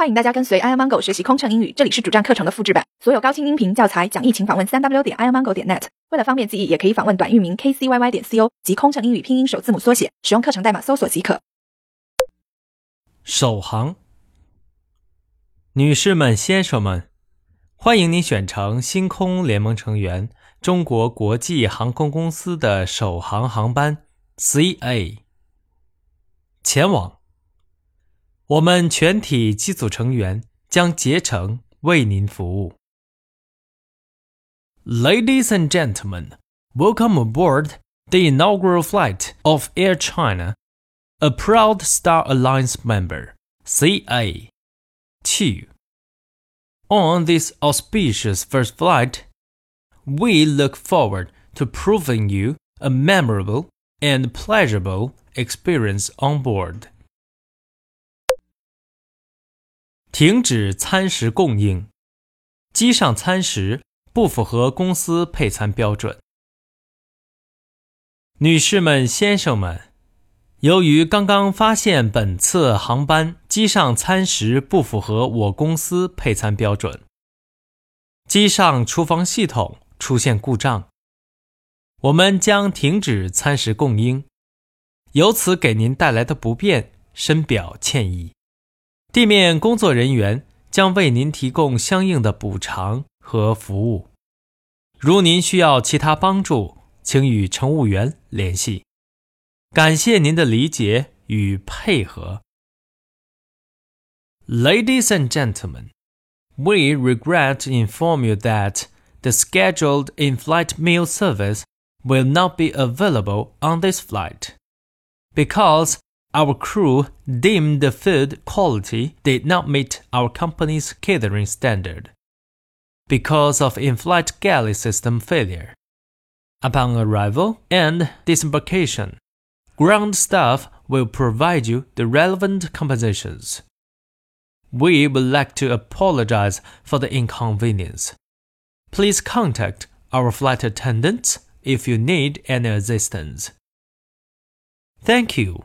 欢迎大家跟随 i amango 学习空乘英语，这里是主站课程的复制版，所有高清音频教材讲义，请访问三 w 点 i amango 点 net。为了方便记忆，也可以访问短域名 kcyy 点 co 及空乘英语拼音首字母缩写，使用课程代码搜索即可。首航，女士们、先生们，欢迎您选乘星空联盟成员中国国际航空公司的首航航班 CA 前往。我们全体机组成员将竭诚为您服务。Ladies and gentlemen, welcome aboard the inaugural flight of Air China, a proud Star Alliance member, CA. 2. On this auspicious first flight, we look forward to proving you a memorable and pleasurable experience on board. 停止餐食供应，机上餐食不符合公司配餐标准。女士们、先生们，由于刚刚发现本次航班机上餐食不符合我公司配餐标准，机上厨房系统出现故障，我们将停止餐食供应，由此给您带来的不便深表歉意。地面工作人员将为您提供相应的补偿和服务。如您需要其他帮助，请与乘务员联系。感谢您的理解与配合。Ladies and gentlemen, we regret to inform you that the scheduled in-flight meal service will not be available on this flight because our crew deemed the food quality did not meet our company's catering standard because of in-flight galley system failure. Upon arrival and disembarkation, ground staff will provide you the relevant compensations. We would like to apologize for the inconvenience. Please contact our flight attendants if you need any assistance. Thank you